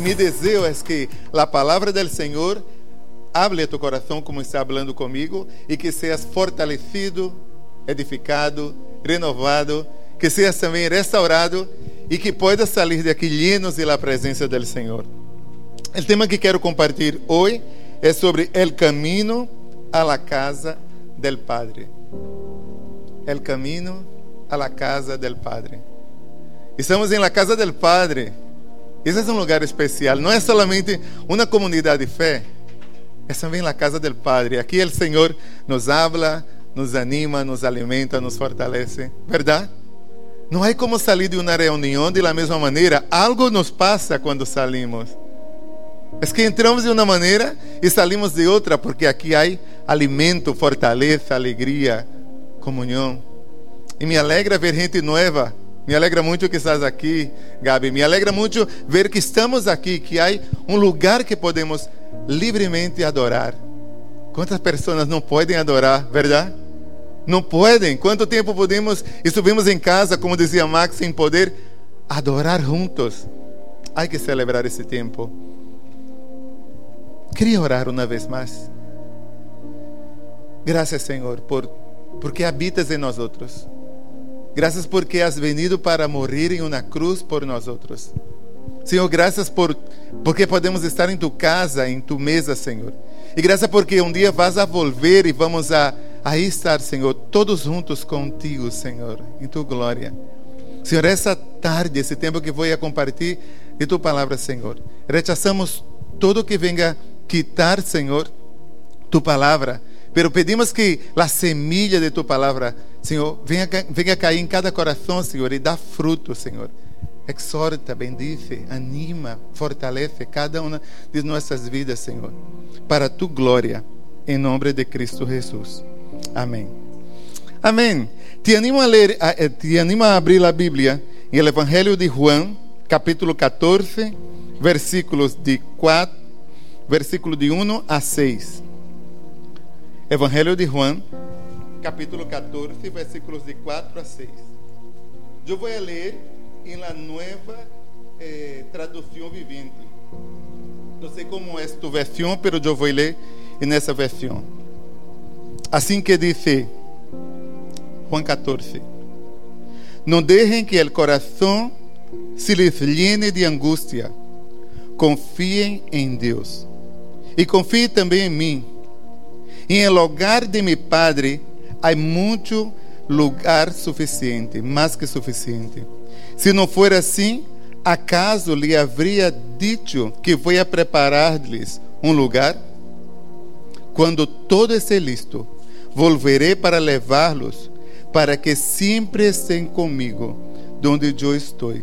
Y mi deseo es que la palabra del Señor hable a tu corazón como está hablando conmigo y que seas fortalecido, edificado, renovado, que seas también restaurado y que puedas salir de aquí llenos de la presencia del Señor. El tema que quiero compartir hoy es sobre el camino a la casa del Padre. El camino a la casa del Padre. Estamos en la casa del Padre. Esse é um lugar especial. Não é somente uma comunidade de fé, é também a casa do Padre. Aqui o Senhor nos habla, nos anima, nos alimenta, nos fortalece. Verdade? Não há como sair de uma reunião de la mesma maneira. Algo nos passa quando salimos. É que entramos de uma maneira e salimos de outra, porque aqui há alimento, fortaleza, alegria, comunhão. E me alegra ver gente nova me alegra muito que estás aqui, Gabi. Me alegra muito ver que estamos aqui, que há um lugar que podemos livremente adorar. Quantas pessoas não podem adorar, verdade? Não podem. Quanto tempo podemos, estuvimos em casa, como dizia Max, sem poder adorar juntos? Há que celebrar esse tempo. Queria orar uma vez mais. Graças, Senhor, por porque habitas em nós outros. Graças porque has venido para morrer em uma cruz por nós outros. Senhor, graças por porque podemos estar em tu casa, em tu mesa, Senhor. E graças porque um dia vas a volver e vamos a aí estar, Senhor, todos juntos contigo, Senhor, em tu glória. Senhor, essa tarde, esse tempo que vou a compartilhar de tu palavra, Senhor. Rechazamos tudo que venga quitar, Senhor, tu palavra Pero pedimos que a semilla de tu palavra, Senhor, venha, venha cair em cada coração, Senhor, e dá fruto, Senhor. Exorta, bendice, anima, fortalece cada uma de nossas vidas, Senhor, para tu glória, em nome de Cristo Jesus. Amém. Amém. Te animo a ler, eh, te animo a abrir a Bíblia em el Evangelho de Juan, capítulo 14, versículos de 4, versículo de 1 a 6. Evangelho de Juan, capítulo 14, versículos de 4 a 6. Eu vou ler em la nova eh, vivente. Não sei como é tu versão, mas eu vou ler nessa versão. Assim que diz Juan 14: Não deixem que o coração se lhes llene de angústia. Confiem em Deus. E confiem também em mim em lugar de meu Padre há muito lugar suficiente, mais que suficiente. Se não for assim, acaso lhe haveria dito que vou a preparar-lhes um lugar? Quando todo estiver listo, volverei para levá-los, para que sempre estejam comigo, donde eu estou.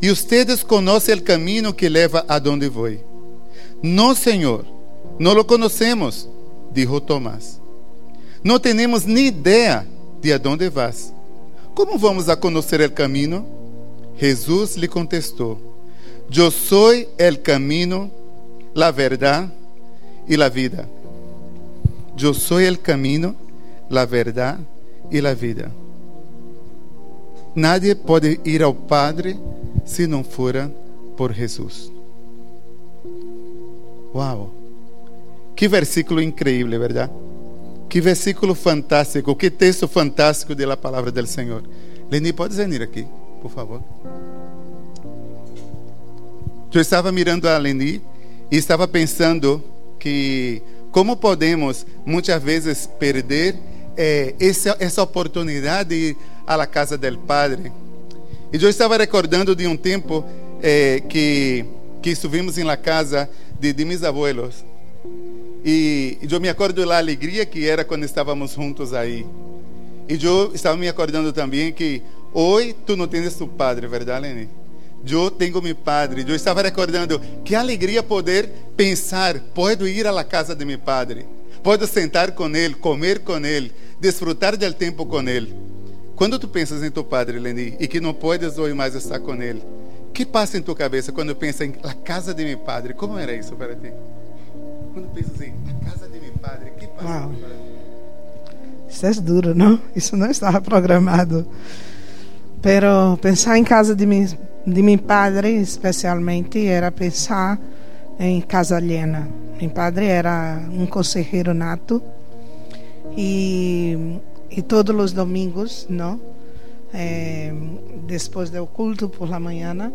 E vocês conhecem o caminho que leva a donde vou. Não, Senhor, não lo conhecemos dijo Tomás. Não temos nem ideia de aonde vas. Como vamos a conhecer o caminho? Jesus lhe contestou: Eu sou o caminho, a verdade e a vida. Eu sou o caminho, a verdade e a vida. Nadie pode ir ao Padre se não for por Jesus. Uau! Que versículo increíble, ¿verdad? Que versículo fantástico, que texto fantástico de la palabra del Señor. Leni, ¿puedes venir aqui, por favor? Eu estava mirando a Leni e estava pensando que como podemos muitas vezes perder eh, essa, essa oportunidade de ir à casa del Padre. E eu estava recordando de um tempo eh, que, que estivemos em la casa de, de mis abuelos. E, eu me acordo da alegria que era quando estávamos juntos aí. E eu estava me acordando também que hoje tu não tens tu padre, verdade, Lene? Eu tenho meu padre. Eu estava recordando que alegria poder pensar, posso ir à casa de meu padre, posso sentar com ele, comer com ele, desfrutar do tempo com ele. Quando tu pensas em tu padre, Leni, e que não podes hoje mais estar com ele, que passa em tua cabeça quando pensa em casa de meu padre? Como era isso para ti? Quando pensas em a casa de meu padre, que passa. Isso é duro, não? Isso não estava programado. Pero pensar em casa de, mi, de meu padre, especialmente, era pensar em casa alheia. Meu padre era um conselheiro nato e, e todos os domingos, não? Eh, depois do culto por la manhã,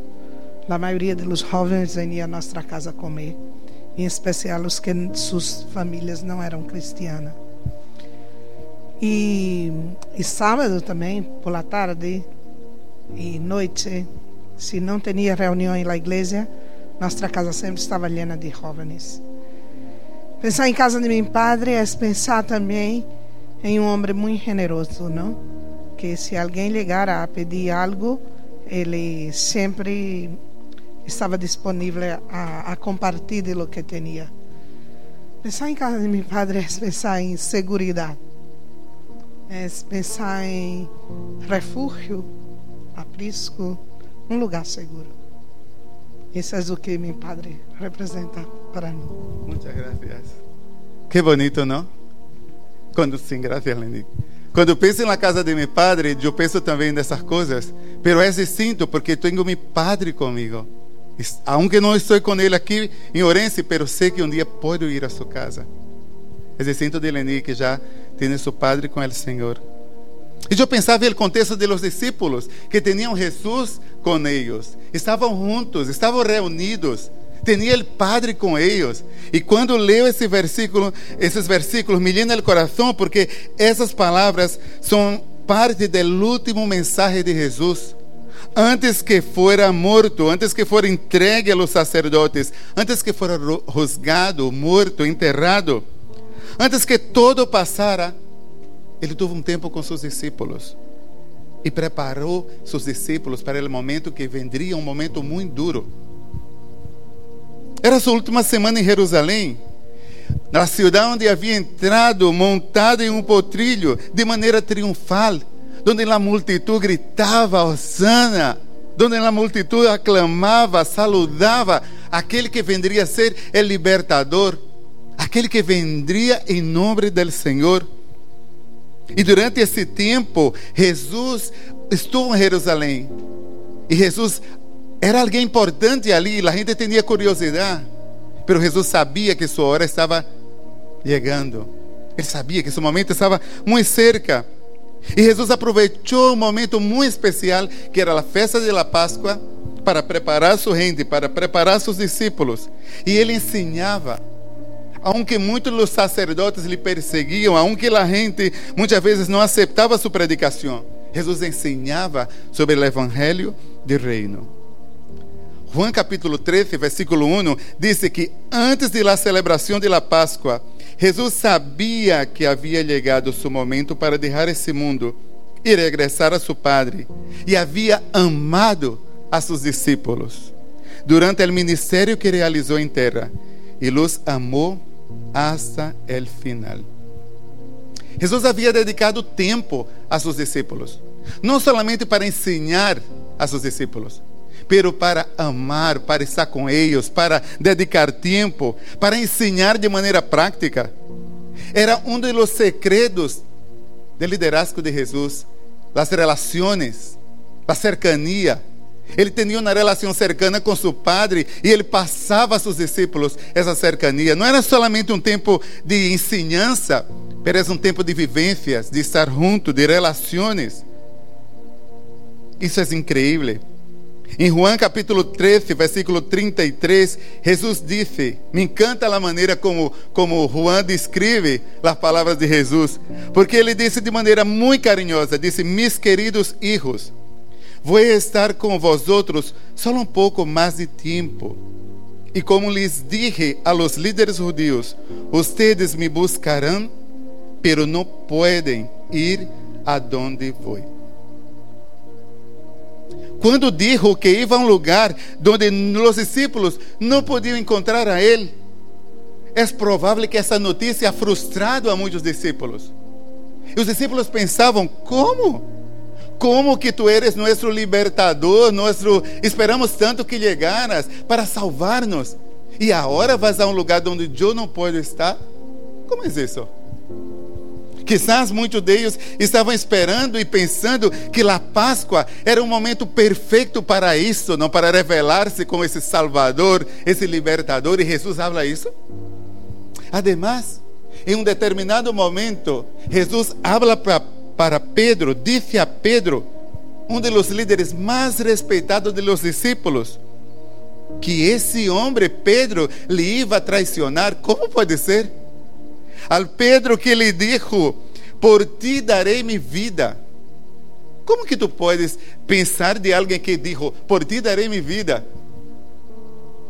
a maioria dos jovens venia à nossa casa comer, em especial os que suas famílias não eram cristianas. E, e sábado também, por la tarde e noite, se não tinha reunião na igreja, nossa casa sempre estava llena de jovens. Pensar em casa de meu padre é pensar também em um homem muito generoso, não? Que se alguém chegar a pedir algo, ele sempre estava disponível a, a compartilhar o que tinha. Pensar em casa de meu padre é pensar em segurança é pensar em refúgio, aprisco, um lugar seguro. Isso é o que meu padre representa para mim. Muitas graças. Que bonito, não? Quando sim, graças, Lenny. Quando penso na casa de meu padre, eu penso também nessas coisas, pero é distinto porque tenho meu padre comigo. Aunque não estou com ele aqui em Orense, pero sei que um dia posso ir a sua casa. É distinto de Lenny que já tiene su Padre com o Senhor. E eu pensava no contexto de los discípulos que tinham Jesus com eles, estavam juntos, estavam reunidos, tinha o Padre com eles. E quando leio esse versículo, esses versículos me llena o coração porque essas palavras são parte do último mensagem de Jesus. Antes que fuera morto, antes que fuera entregue a los sacerdotes, antes que fuera juzgado, morto, enterrado, Antes que todo passara, ele teve um tempo com seus discípulos e preparou seus discípulos para o momento que vendria um momento muito duro. Era sua última semana em Jerusalém, na cidade onde havia entrado montado em um potrilho de maneira triunfal, onde a multitud gritava Osana, onde a multitud aclamava, saludava aquele que vendria a ser o libertador aquele que vendria em nome do Senhor. E durante esse tempo, Jesus estuvo em Jerusalém. E Jesus era alguém importante ali, a gente tinha curiosidade. Mas Jesus sabia que sua hora estava chegando. Ele sabia que seu momento estava muito cerca. E Jesus aproveitou um momento muito especial, que era a festa de la Páscoa, para preparar sua gente, para preparar seus discípulos. E ele ensinava aunque muitos dos sacerdotes lhe perseguiam, aunque a gente muitas vezes não aceitava sua predicação, Jesus ensinava sobre o evangelho do reino. Juan capítulo 13, versículo 1 diz que antes da celebração de la Páscoa, Jesus sabia que havia chegado seu momento para deixar esse mundo e regressar a seu Padre, e havia amado a seus discípulos durante o ministério que realizou em terra, e los amou hasta el final. Jesus havia dedicado tempo a seus discípulos, não somente para ensinar a seus discípulos, pero para amar, para estar com eles, para dedicar tempo, para ensinar de maneira prática. Era um dos segredos do liderazgo de Jesus, as relações, a cercania ele tinha uma relação cercana com seu padre e ele passava a seus discípulos essa cercania. Não era somente um tempo de ensinança, mas um tempo de vivências, de estar junto, de relações. Isso é incrível. Em Juan capítulo 13, versículo 33, Jesus disse: Me encanta a maneira como, como Juan descreve as palavras de Jesus, porque ele disse de maneira muito carinhosa: Disse, Mis queridos hijos. Vou estar com vosotros solo um pouco mais de tempo. E como lhes dije a los líderes judíos, ustedes me buscarão, pero não podem ir aonde vou. Quando dijo que ia a um lugar onde os discípulos não podiam encontrar a ele, é provável que essa notícia frustrado a muitos discípulos. E os discípulos pensavam: como? como que tu eres nosso libertador, nosso esperamos tanto que chegaras para salvar-nos. E agora vas a um lugar onde eu não posso estar? Como é isso? Quizás muitos deles estavam esperando e pensando que a Páscoa era um momento perfeito para isso, não para revelar-se como esse Salvador, esse libertador, e Jesus habla isso. Además, em um determinado momento, Jesus habla para, para Pedro, disse a Pedro, um dos líderes mais respeitados de los discípulos, que esse homem, Pedro, lhe ia traicionar. Como pode ser? Al Pedro que lhe dijo, por ti darei minha vida. Como que tu podes pensar de alguém que dijo, por ti darei minha vida?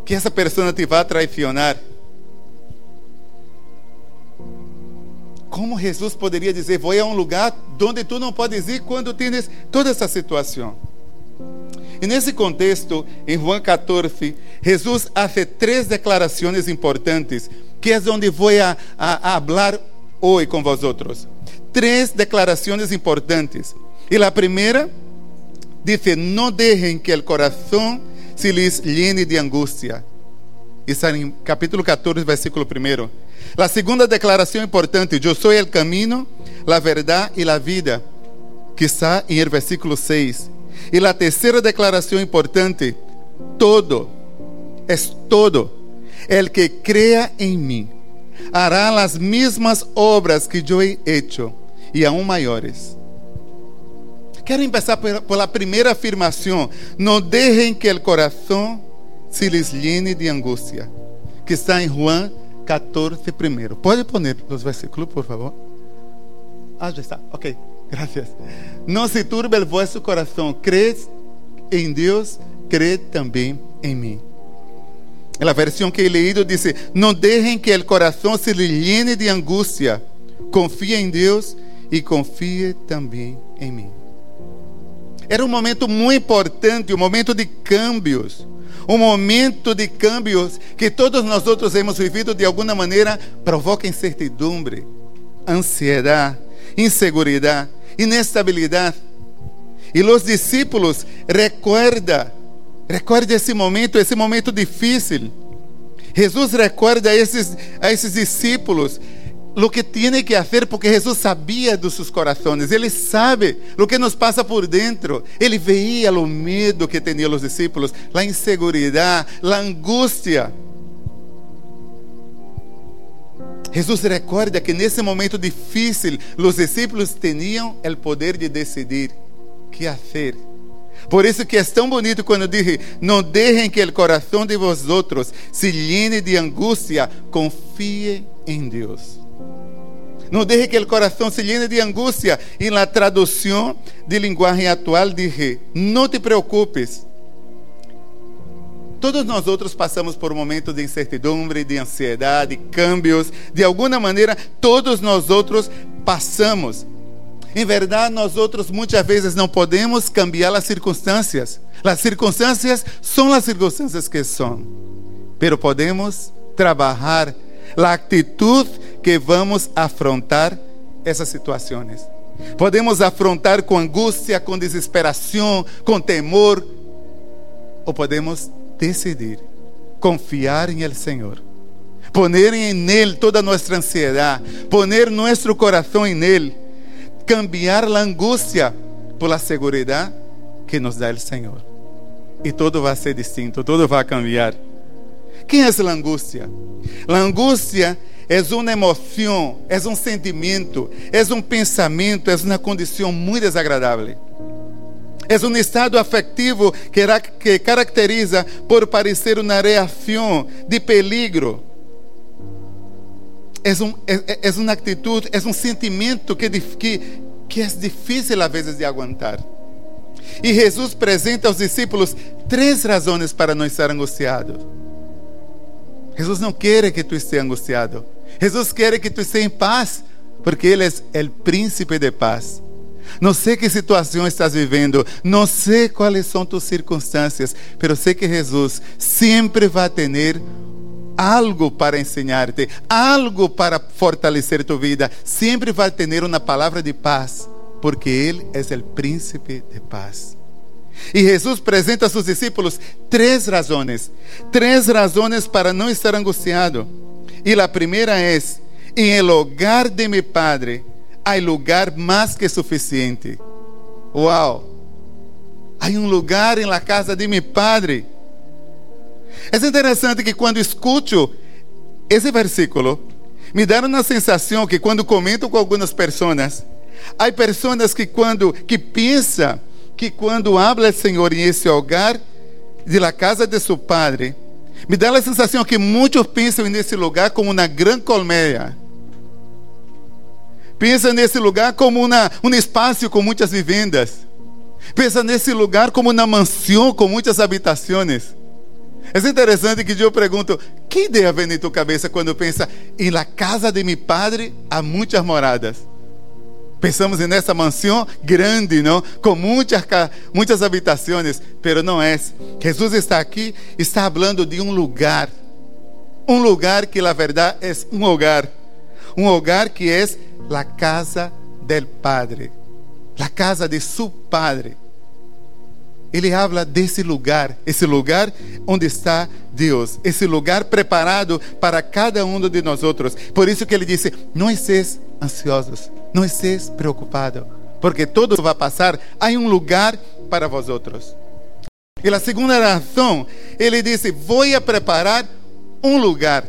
Que essa pessoa te vai traicionar. Como Jesus poderia dizer, vou a um lugar onde tu não podes ir quando tens toda essa situação? E nesse contexto, em João 14, Jesus faz três declarações importantes, que é onde vou a, a, a falar hoje com vosotros. Três declarações importantes. E a primeira diz: Não deixem que o coração se lhes llene de angústia. Isso é em capítulo 14, versículo 1. A segunda declaração importante: Eu sou o caminho, a verdade e a vida, que está em versículo 6. E a terceira declaração importante: todo, é todo, el que crea em mim, hará as mesmas obras que eu he hecho, e aún maiores. Quero começar por, a primeira afirmação: Não deixem que o coração se lhes llene de angústia, que está em Juan 14 primeiro. Pode poner os versículos, por favor? Ah, já está. Ok. Gracias. No se turbe el vuestro corazón. Crees en Dios, cree también en mí. La versión que he leído dice, no dejen que el corazón se le llene de angustia. Confíe en Dios y confíe también en mí. Era um momento muito importante, um momento de cambios. Um momento de cambios que todos nós outros hemos vivido de alguma maneira provoca incertidumbre, ansiedade, inseguridade inestabilidade. E os discípulos recuerda, recuerda esse momento, esse momento difícil. Jesus recuerda a esses, a esses discípulos o que tem que fazer, porque Jesus sabia dos seus corações, Ele sabe o que nos passa por dentro. Ele veia o medo que tinham os discípulos, a inseguridade, a angústia. Jesus recorda que nesse momento difícil, os discípulos tinham o poder de decidir o que fazer. Por isso que é tão bonito quando diz: Não deixem que o coração de vosotros se llene de angústia, confie em Deus. Não deixe que o coração se llene de angústia. E na tradução de linguagem atual diz: Não te preocupes, Todos nós outros passamos por um momento de incertidumbre, de ansiedade, de cambios. De alguma maneira, todos nós outros passamos. Em verdade, nós outros muitas vezes não podemos cambiar as circunstâncias. As circunstâncias são as circunstâncias que são. Pero podemos trabalhar a atitude que vamos afrontar essas situações. Podemos afrontar com angústia, com desesperação, com temor, ou podemos decidir confiar em El Senhor, poner em Ele toda nossa ansiedade, poner nosso coração em Ele, cambiar a angústia por la segurança que nos dá o Senhor. E tudo vai ser distinto, tudo vai cambiar. Quem é a angústia? A angústia é uma emoção, é um sentimento, é um pensamento, é uma condição muito desagradável. É um estado afetivo que, que caracteriza por parecer uma reação de peligro. É, um, é, é uma atitude, é um sentimento que, que, que é difícil às vezes de aguentar. E Jesus apresenta aos discípulos três razões para não estar angustiado. Jesus não quer que tu esteja angustiado. Jesus quer que tu esteja em paz, porque Ele é o príncipe de paz. Não sei que situação estás vivendo, não sei quais são tuas circunstâncias, mas sei que Jesus sempre vai ter algo para ensinar-te, algo para fortalecer tua vida, sempre vai ter uma palavra de paz, porque Ele é o príncipe de paz. E Jesus apresenta a seus discípulos três razões, três razões para não estar angustiado. E a primeira é: em el hogar de meu Padre há lugar mais que suficiente. Uau! Há um lugar em la casa de meu padre. É interessante que quando escuto esse versículo, me dá uma sensação que quando comento com algumas pessoas, há pessoas que quando que pensam que quando habla o Senhor em esse lugar de la casa de seu padre, me dá a sensação que muitos pensam nesse lugar como uma grande colmeia. Pensa nesse lugar como uma, um espaço com muitas vivendas. Pensa nesse lugar como uma mansão com muitas habitações. É interessante que eu pergunto: que ideia vem em tua cabeça quando pensa em la casa de meu padre há muitas moradas? Pensamos nessa mansão grande, não? Com muitas, muitas habitações, pero não é. Jesus está aqui, está falando de um lugar. Um lugar que, na verdade, é um lugar. Um lugar que é a casa del Padre. A casa de seu Padre. Ele habla desse lugar, esse lugar onde está Deus, esse lugar preparado para cada um de nós outros. Por isso que ele disse: Não estéis ansiosos, não estéis preocupados, porque tudo vai passar. Há um lugar para vós outros. E a segunda razão, ele disse: Vou a preparar um lugar.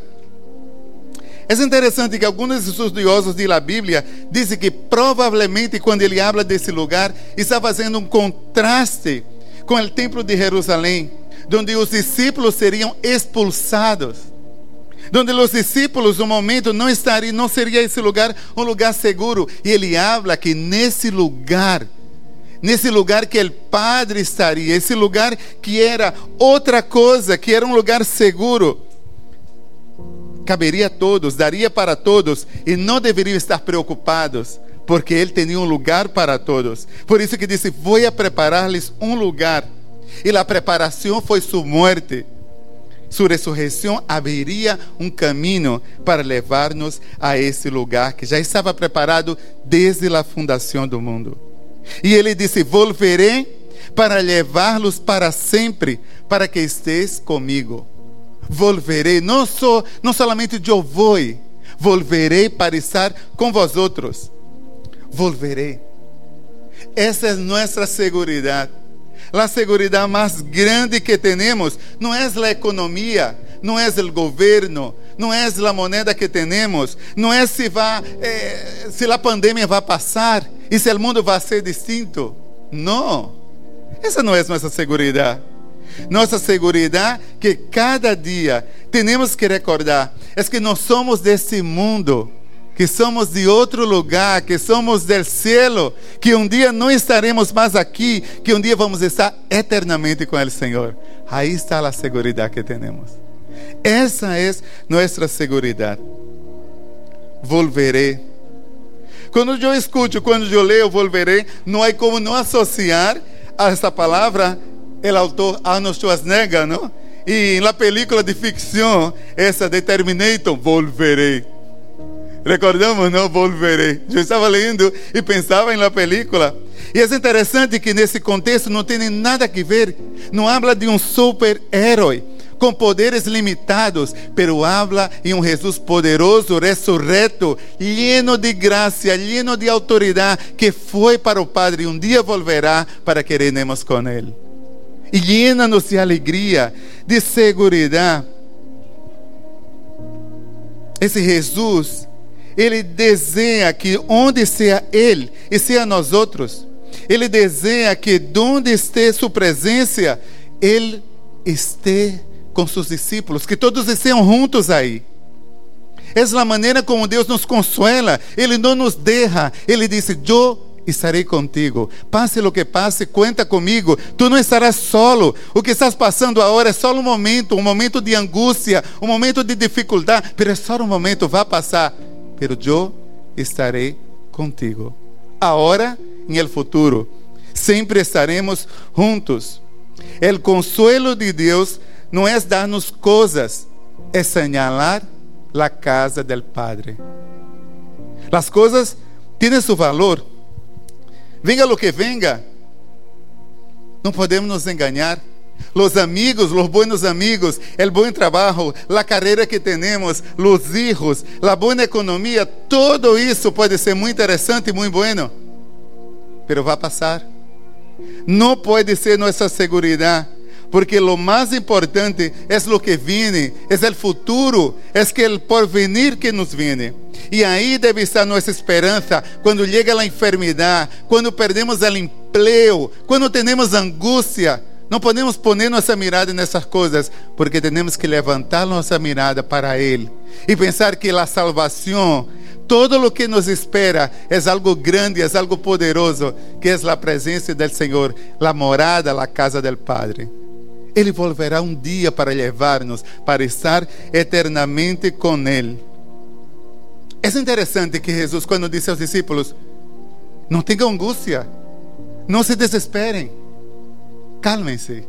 É interessante que alguns estudiosos da Bíblia dizem que provavelmente quando ele habla desse lugar, está fazendo um contraste com o templo de Jerusalém, onde os discípulos seriam expulsados. Onde os discípulos, no momento, não estariam, não seria esse lugar um lugar seguro. E ele habla que nesse lugar, nesse lugar que o Padre estaria, esse lugar que era outra coisa, que era um lugar seguro, caberia a todos, daria para todos, e não deveriam estar preocupados porque Ele tinha um lugar para todos. Por isso que disse: Vou a preparar-lhes um lugar. E a preparação foi sua morte. Sua ressurreição abriria um caminho para levar-nos a esse lugar que já estava preparado desde a fundação do mundo. E ele disse: Volverei para levar-los para sempre, para que estés comigo. Volverei, não só, não somente eu vou, volverei para estar com vós outros volveré. Essa é nossa segurança. A segurança mais grande que temos não é a economia, não é o governo, não é a moneda que temos, não é se, vai, eh, se a pandemia vai passar e se o mundo vai ser distinto. Não. Essa não é nossa segurança. Nossa segurança que cada dia temos que recordar é que nós somos desse mundo que somos de outro lugar, que somos del cielo, que um dia não estaremos mais aqui, que um dia vamos estar eternamente com o Senhor. Aí está a segurança que temos. Essa é nossa segurança. Volverei. Quando eu escuto, quando eu leio volverei, não há como não associar a essa palavra o autor Arnold Schwarzenegger, não? E na película de ficção, essa de Terminator, volverei. Recordamos, não volverei. Eu estava lendo e pensava na película. E é interessante que nesse contexto não tem nada a ver. Não habla de um super-herói com poderes limitados, pero habla em um Jesus poderoso, ressurreto, lleno de graça, lleno de autoridade, que foi para o Padre e um dia volverá para que reinemos com Ele. E llena-nos de alegria, de segurança. Esse Jesus ele deseja que onde seja Ele e seja nós outros, Ele deseja que onde esteja Sua presença, Ele esteja com seus discípulos, que todos estejam juntos aí. Essa é a maneira como Deus nos consuela. Ele não nos deixa. Ele disse: Eu estarei contigo. Passe o que passe, conta comigo. Tu não estarás solo. O que estás passando agora é só um momento, um momento de angústia, um momento de dificuldade, mas é só um momento, vai passar pero yo estaré contigo. Ahora e el futuro, sempre estaremos juntos. El consuelo de Deus não é dar-nos coisas, é señalar la casa del Padre. Las coisas têm seu valor. Venga lo que venga, não podemos nos enganar. Los amigos, los buenos amigos, el buen trabajo, la carrera que tenemos, los hijos, la buena economía, todo eso puede ser muy interesante y muy bueno, pero va a pasar. No puede ser nuestra seguridad porque lo más importante es lo que viene, es el futuro, es que el porvenir que nos viene. E aí deve estar nossa esperança quando chega a enfermidade, quando perdemos o emprego, quando temos angústia. Não podemos pôr nossa mirada nessas coisas, porque temos que levantar nossa mirada para Ele e pensar que a salvação, todo o que nos espera, é algo grande, é algo poderoso, que é a presença do Senhor, a morada, a casa do Padre. Ele volverá um dia para levar-nos para estar eternamente com Ele. É interessante que Jesus, quando disse aos discípulos: Não tenham angústia, não se desesperem, calmem-se.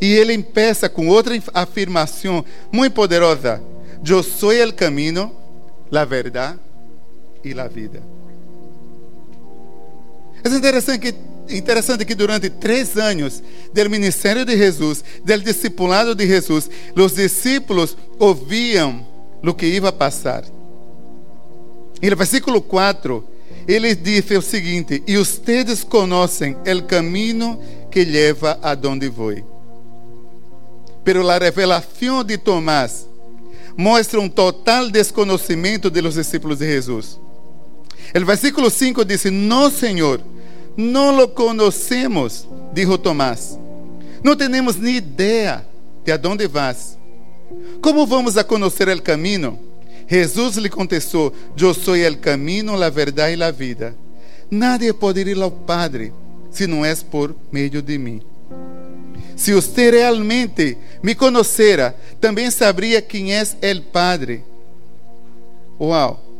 E ele empieza com outra afirmação muito poderosa: Eu sou o caminho, a verdade e a vida. É interessante que, interessante que durante três anos do ministério de Jesus, do discipulado de Jesus, os discípulos ouviam o que ia passar. E no versículo 4, ele diz o seguinte: E ustedes conhecem o caminho que leva a donde vou. Pero a revelação de Tomás mostra um total desconhecimento de los discípulos de Jesus. O versículo 5 diz: No, Senhor, não lo conhecemos, dijo Tomás. Não temos nem ideia de aonde vas. Como vamos a conhecer o caminho? Jesus lhe contestou: Eu sou o caminho, a verdade e a vida. Nadie pode ir ao Padre se não é por meio de mim. Se você realmente me conhecera, também saberia quem é o Padre. Uau!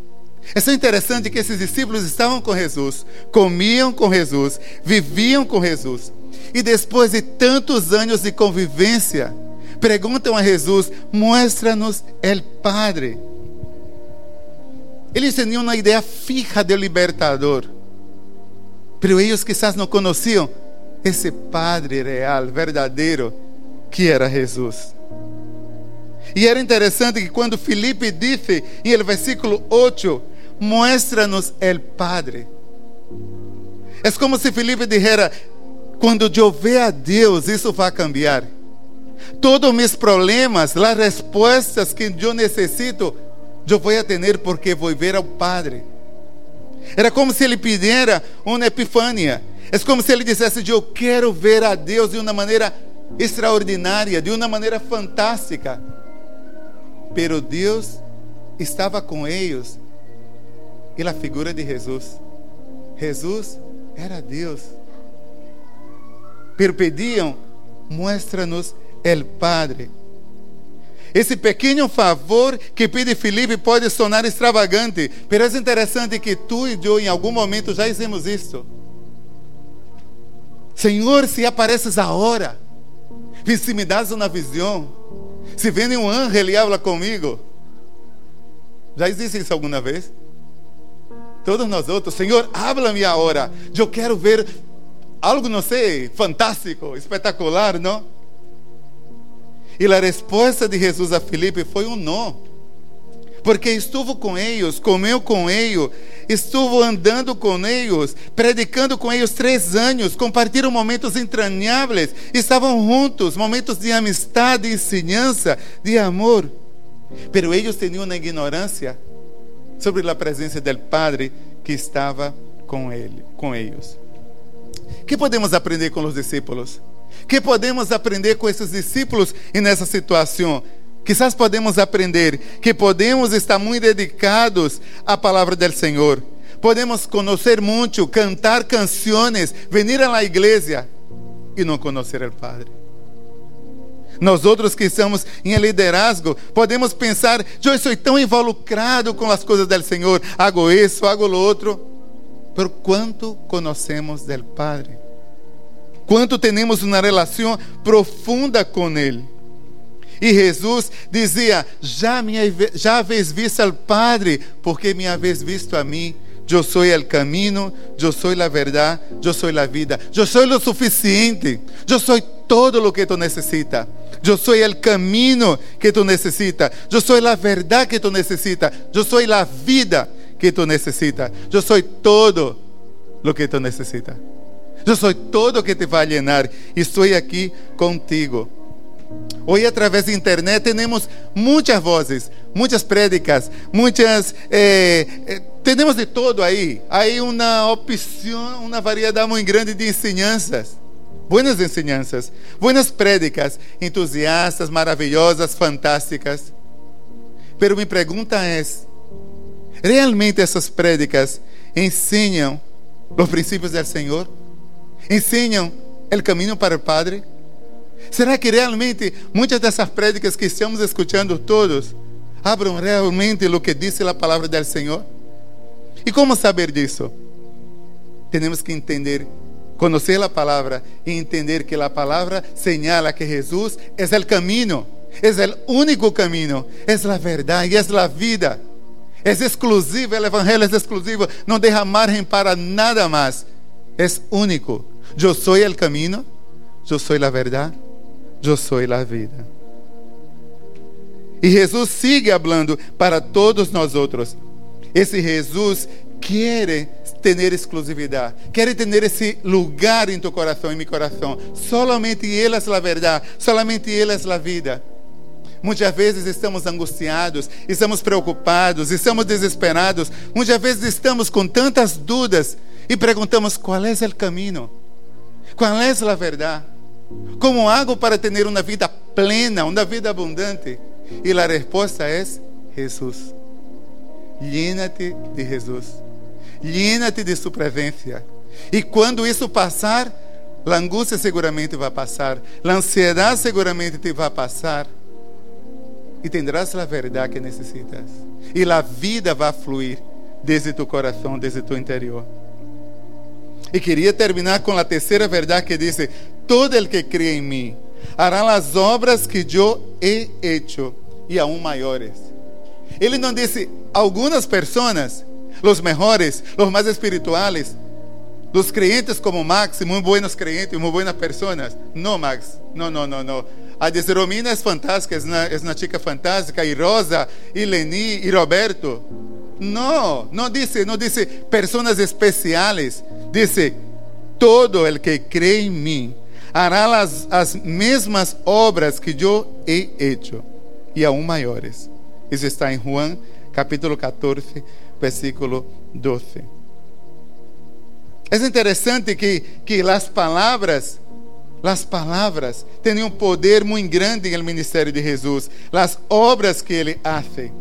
É interessante que esses discípulos estavam com Jesus, comiam com Jesus, viviam com Jesus. E depois de tantos anos de convivência, perguntam a Jesus: Mostra-nos o Padre. Eles tinham uma ideia fija do libertador, mas eles quizás não conheciam esse Padre real, verdadeiro, que era Jesus. E era interessante que quando Felipe disse em el versículo 8, muéstranos el Padre. É como se Felipe dijera, quando eu ver a Deus, isso vai cambiar. Todos meus problemas, as respostas que eu necessito, eu vou ter porque vou ver ao Padre. Era como se ele pedira uma epifania. É como se ele dissesse: Eu quero ver a Deus de uma maneira extraordinária, de uma maneira fantástica. Pero Deus estava com eles e a figura de Jesus. Jesus era Deus. Pero pediam: Muestra-nos el Padre. Esse pequeno favor que pede Felipe pode sonar extravagante, mas é interessante que tu e eu, em algum momento, já fizemos isso. Senhor, se apareces agora, se me das uma visão, se vem um anjo e habla comigo. Já existe isso alguma vez? Todos nós outros, Senhor, habla-me agora. Eu quero ver algo, não sei, fantástico, espetacular, não? E a resposta de Jesus a Filipe foi um não. Porque estuvo com eles, comeu com eles, estuvo andando com eles, predicando com eles três anos, compartilham momentos entranháveis, estavam juntos, momentos de amistade, de ensinança, de amor. Pero eles tinham uma ignorância sobre a presença do Padre que estava com ele, com eles. que podemos aprender com os discípulos? Que podemos aprender com esses discípulos e nessa situação? Quizás podemos aprender que podemos estar muito dedicados à palavra do Senhor. Podemos conhecer muito, cantar canções, vir à igreja e não conhecer o Padre. Nós outros que estamos em liderazgo, podemos pensar, eu sou tão involucrado com as coisas do Senhor, hago isso, hago lo outro. Por quanto conhecemos do Padre? Quanto temos uma relação profunda com Ele. E Jesus dizia: Já, me, já habéis visto ao Padre, porque me habéis visto a mim. Eu sou o caminho, eu sou a verdade, eu sou a vida, eu sou o suficiente, eu sou todo lo que tú necesitas. Yo soy el camino que tú necesitas. Yo soy la verdad que tú necesitas. Yo soy la vida que tú necesitas. Yo soy todo lo que tú necesitas. Yo soy todo que te va a llenar y estoy aquí contigo. Hoy a través de internet tenemos muchas voces, muchas prédicas, muchas... Eh, eh, de todo ahí. Hay una opción, una variedad muy grande de enseñanzas. Buenas enseñanzas, buenas prédicas, entusiastas, maravilhosas, fantásticas. Pero minha pergunta é: realmente essas prédicas ensinam os princípios do Senhor? Ensinam o caminho para o Padre? Será que realmente muitas dessas prédicas que estamos escutando todos abram realmente o que diz a palavra do Senhor? E como saber disso? Temos que entender, conhecer a palavra e entender que a palavra señala que Jesus é o caminho, é o único caminho, é a verdade, é a vida. É exclusivo, o evangelho é exclusivo, não deixa margem para nada mais. É único. Eu sou o caminho, eu sou a verdade eu sou a vida. E Jesus sigue falando para todos nós outros. Esse Jesus quer ter exclusividade, quer ter esse lugar em tu coração, em meu coração. Solamente Ele é a verdade, solamente Ele é a vida. Muitas vezes estamos angustiados, estamos preocupados, estamos desesperados. Muitas vezes estamos com tantas dúvidas e perguntamos qual é o caminho, qual é a verdade. Como hago para ter uma vida plena, uma vida abundante? E a resposta é Jesus. Llénate de Jesus. Llénate de sua presença. E quando isso passar, a angústia seguramente passar, a ansiedade seguramente te vai passar. E tendrás a verdade que necessitas. E a vida vai fluir desde tu coração, desde tu interior. E queria terminar com a terceira verdade que diz: Todo el que cree em mim hará as obras que eu he hecho e aún maiores. Ele não disse algumas pessoas, os melhores, os mais espirituales, os creyentes como Max, muito buenos creyentes, muito buenas pessoas. Não, Max, não, não, não, não. A Romina é fantástica, é uma, é uma chica fantástica, e Rosa, e Leni, e Roberto. Não, não disse, não disse pessoas especiais. Disse, todo el que crê em mim hará as, as mesmas obras que eu he hecho, e aún maiores. Isso está em Juan, capítulo 14, versículo 12. É interessante que, que as palavras, as palavras, têm um poder muito grande no ministério de Jesus, as obras que ele hace.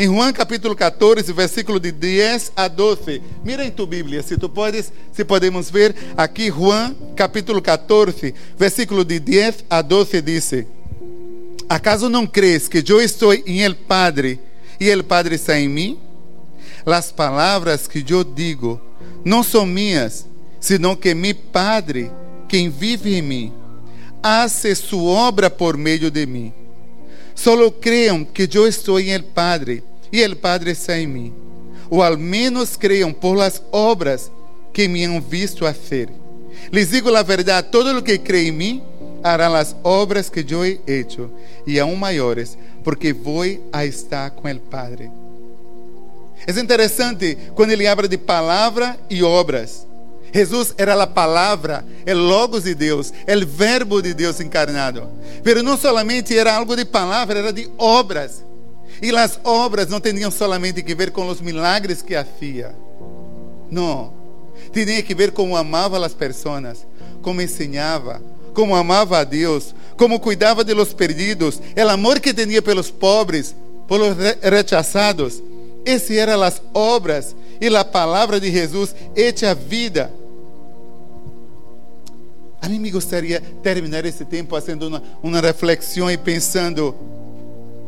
Em Juan capítulo 14, versículo de 10 a 12. Mira em tu Bíblia, se tu podes, se podemos ver aqui Juan capítulo 14, versículo de 10 a 12 diz: ¿Acaso não crees que eu estou em el Padre e el Padre está em mim? Las palavras que eu digo não são minhas, senão que mi Padre, quem vive em mim, hace sua obra por meio de mim. Solo cream que eu estou em el Padre e el Padre está em mim. Ou ao menos creiam por las obras que me han visto hacer. Les digo a verdade: todo o que crê em mim hará as obras que eu he hecho, e aún maiores, porque vou a estar com el Padre. É interessante quando ele habla de palavra e obras. Jesus era a palavra, o Logos de Deus, o Verbo de Deus encarnado. Mas não somente era algo de palavra, era de obras. E as obras não tinham solamente que ver com os milagres que hacía. Não. Tinha que ver como amava as pessoas, como ensinava, como amava a Deus, como cuidava de los perdidos, o amor que tinha pelos pobres, pelos rechazados. Essas eram as obras e a palavra de Jesus hecha vida. A mim me gostaria terminar esse tempo fazendo uma, uma reflexão e pensando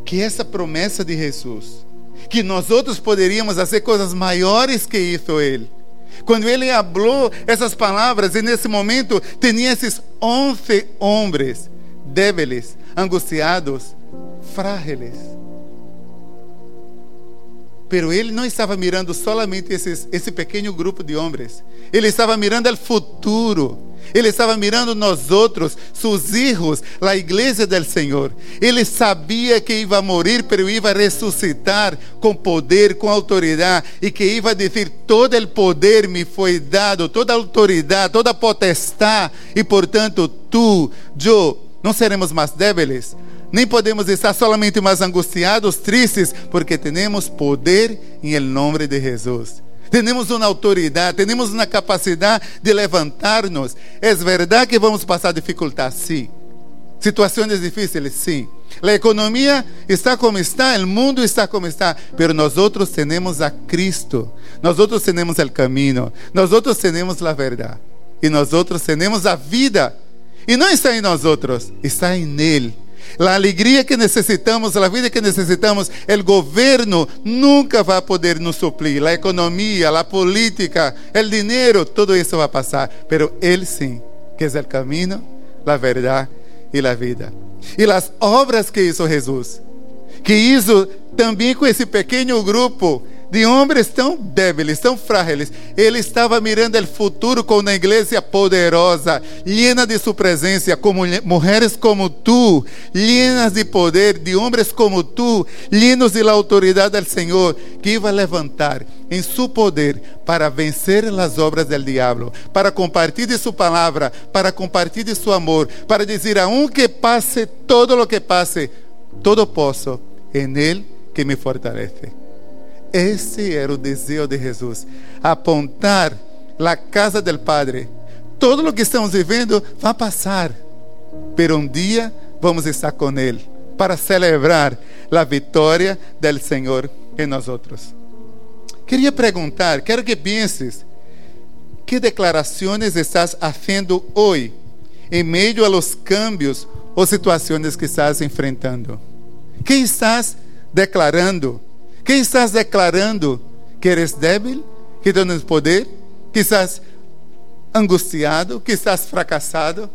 que essa promessa de Jesus, que nós outros poderíamos fazer coisas maiores que isso ele. Quando ele falou essas palavras, e nesse momento tinha esses onze homens débiles, angustiados, frágeis. Pero ele não estava mirando solamente esses, esse pequeno grupo de homens. Ele estava mirando o futuro. Ele estava mirando nós outros, seus filhos, a igreja do Senhor. Ele sabia que ia morrer, pero ia ressuscitar com poder, com autoridade, e que ia dizer: todo o poder me foi dado, toda autoridade, toda potestade, e portanto, tu, eu, não seremos mais débiles, nem podemos estar solamente mais angustiados, tristes, porque temos poder em nome de Jesus. Temos uma autoridade, temos uma capacidade de levantar-nos. É verdade que vamos passar dificuldades, sim. Situações difíceis, sim. A economia está como está, o mundo está como está, mas nós outros temos a Cristo. Nós outros temos o caminho. Nós outros temos a verdade. E nós outros temos a vida. E não está em nós outros, está em Ele. A alegria que necessitamos, a vida que necessitamos, o governo nunca vai poder nos suplir. A economia, a política, o dinheiro, tudo isso vai passar. Mas Ele sim, que é o caminho, a verdade e a vida. E as obras que hizo Jesus, que hizo também com esse pequeno grupo, de homens tão débiles, tão frágeis. Ele estava mirando o futuro com uma igreja poderosa, llena de sua presença, como mulheres como tu, llenas de poder, de homens como tu, llenos de la autoridade do Senhor, que iba a levantar em seu poder para vencer as obras do diabo, para compartilhar de sua palavra, para compartilhar de seu amor, para dizer aunque passe todo lo que passe, todo posso en Él que me fortalece. Esse era o desejo de Jesus. Apontar a casa do Padre. Todo o que estamos vivendo vai passar. Pero um dia vamos estar com Ele para celebrar a vitória do Senhor em nós outros. Queria perguntar, quero que penses, que declarações estás fazendo hoje, em meio a los cambios ou situações que estás enfrentando? Que estás declarando? Que estás declarando? Que eres débil? Que não tens poder? Que estás angustiado? Que estás fracassado?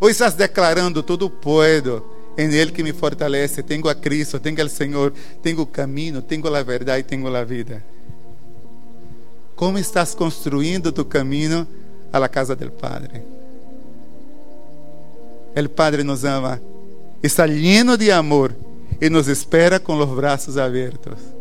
Ou estás declarando: Tudo puedo em Ele que me fortalece? Tenho a Cristo, tenho ao Senhor, tenho o caminho, tenho a verdade, tenho a vida. Como estás construindo tu caminho la casa del Padre? El Padre nos ama, está lleno de amor e nos espera com os braços abertos.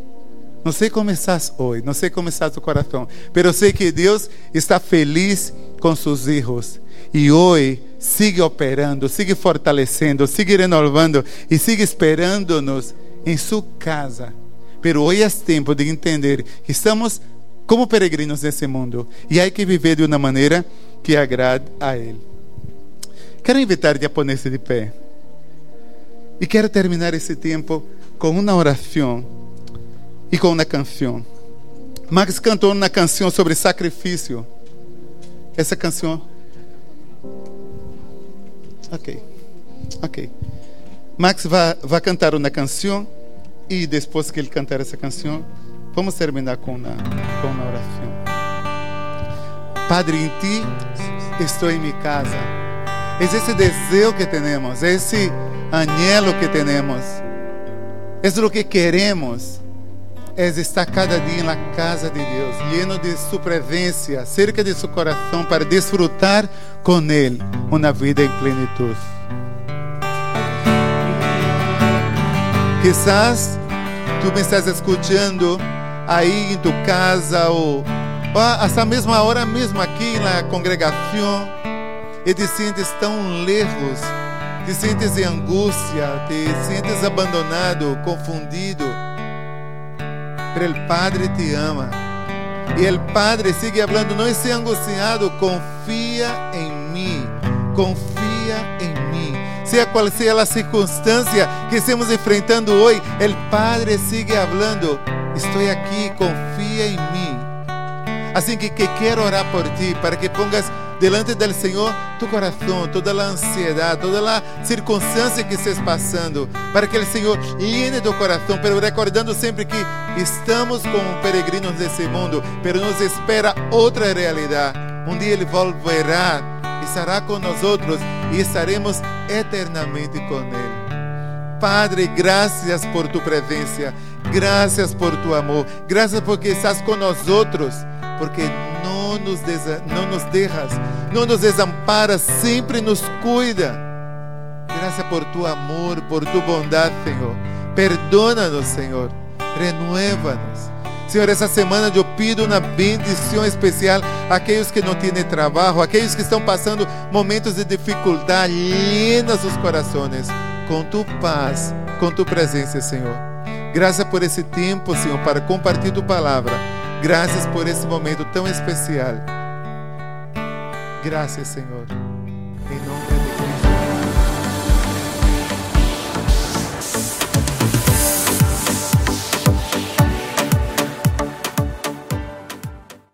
Não sei como estás hoje, não sei como está tu coração, mas sei que Deus está feliz com seus filhos. E hoje sigue operando, sigue fortalecendo, sigue renovando e sigue esperando-nos em sua casa. Mas hoje é tempo de entender que estamos como peregrinos nesse mundo e há que viver de uma maneira que agrade a Ele. Quero invitar-te a poner-se de pé. E quero terminar esse tempo com uma oração e com uma canção. Max cantou uma canção sobre sacrifício. Essa canção. Ok. Ok. Max vai, vai cantar uma canção e depois que ele cantar essa canção, vamos terminar com uma, com uma oração. Padre, em ti estou em minha casa. É esse desejo que temos, é esse anhelo que temos, é o que queremos es estar cada dia na casa de Deus, lleno de sua presença, cerca de seu coração, para desfrutar com Ele uma vida em plenitude. Quizás tu me estás escutando aí em tu casa ou, ou essa mesma hora mesmo aqui na congregação e te sentes tão lejos, te sentes em angústia, te sentes abandonado, confundido pero el Padre te ama. Y el Padre sigue hablando, no esté angustiado, confía en mí, confía en mí. Sea cual sea la circunstancia que estemos enfrentando hoy, el Padre sigue hablando, estoy aquí, confía en mí. Así que, que quiero orar por ti, para que pongas delante do Senhor tu coração, toda a ansiedade, toda a circunstância que estés passando, para que o Senhor llene do coração, pero recordando sempre que estamos como peregrinos desse mundo, pero nos espera outra realidade. Um dia Ele volverá, estará com nós e estaremos eternamente com Ele. Padre, graças por tu presença, graças por tu amor, graças porque estás outros, porque não nos, desa, não nos deixas, não nos desamparas, sempre nos cuida. Graças por tu amor, por tu bondade, Senhor. Perdona-nos, Senhor. Renueva-nos. Senhor, essa semana eu pido uma bendição especial àqueles que não têm trabalho, àqueles que estão passando momentos de dificuldade. Llena seus corações com tu paz, com tu presença, Senhor. Graças por esse tempo, Senhor, para compartilhar tu palavra. Graças por esse momento tão especial. Graças, Senhor.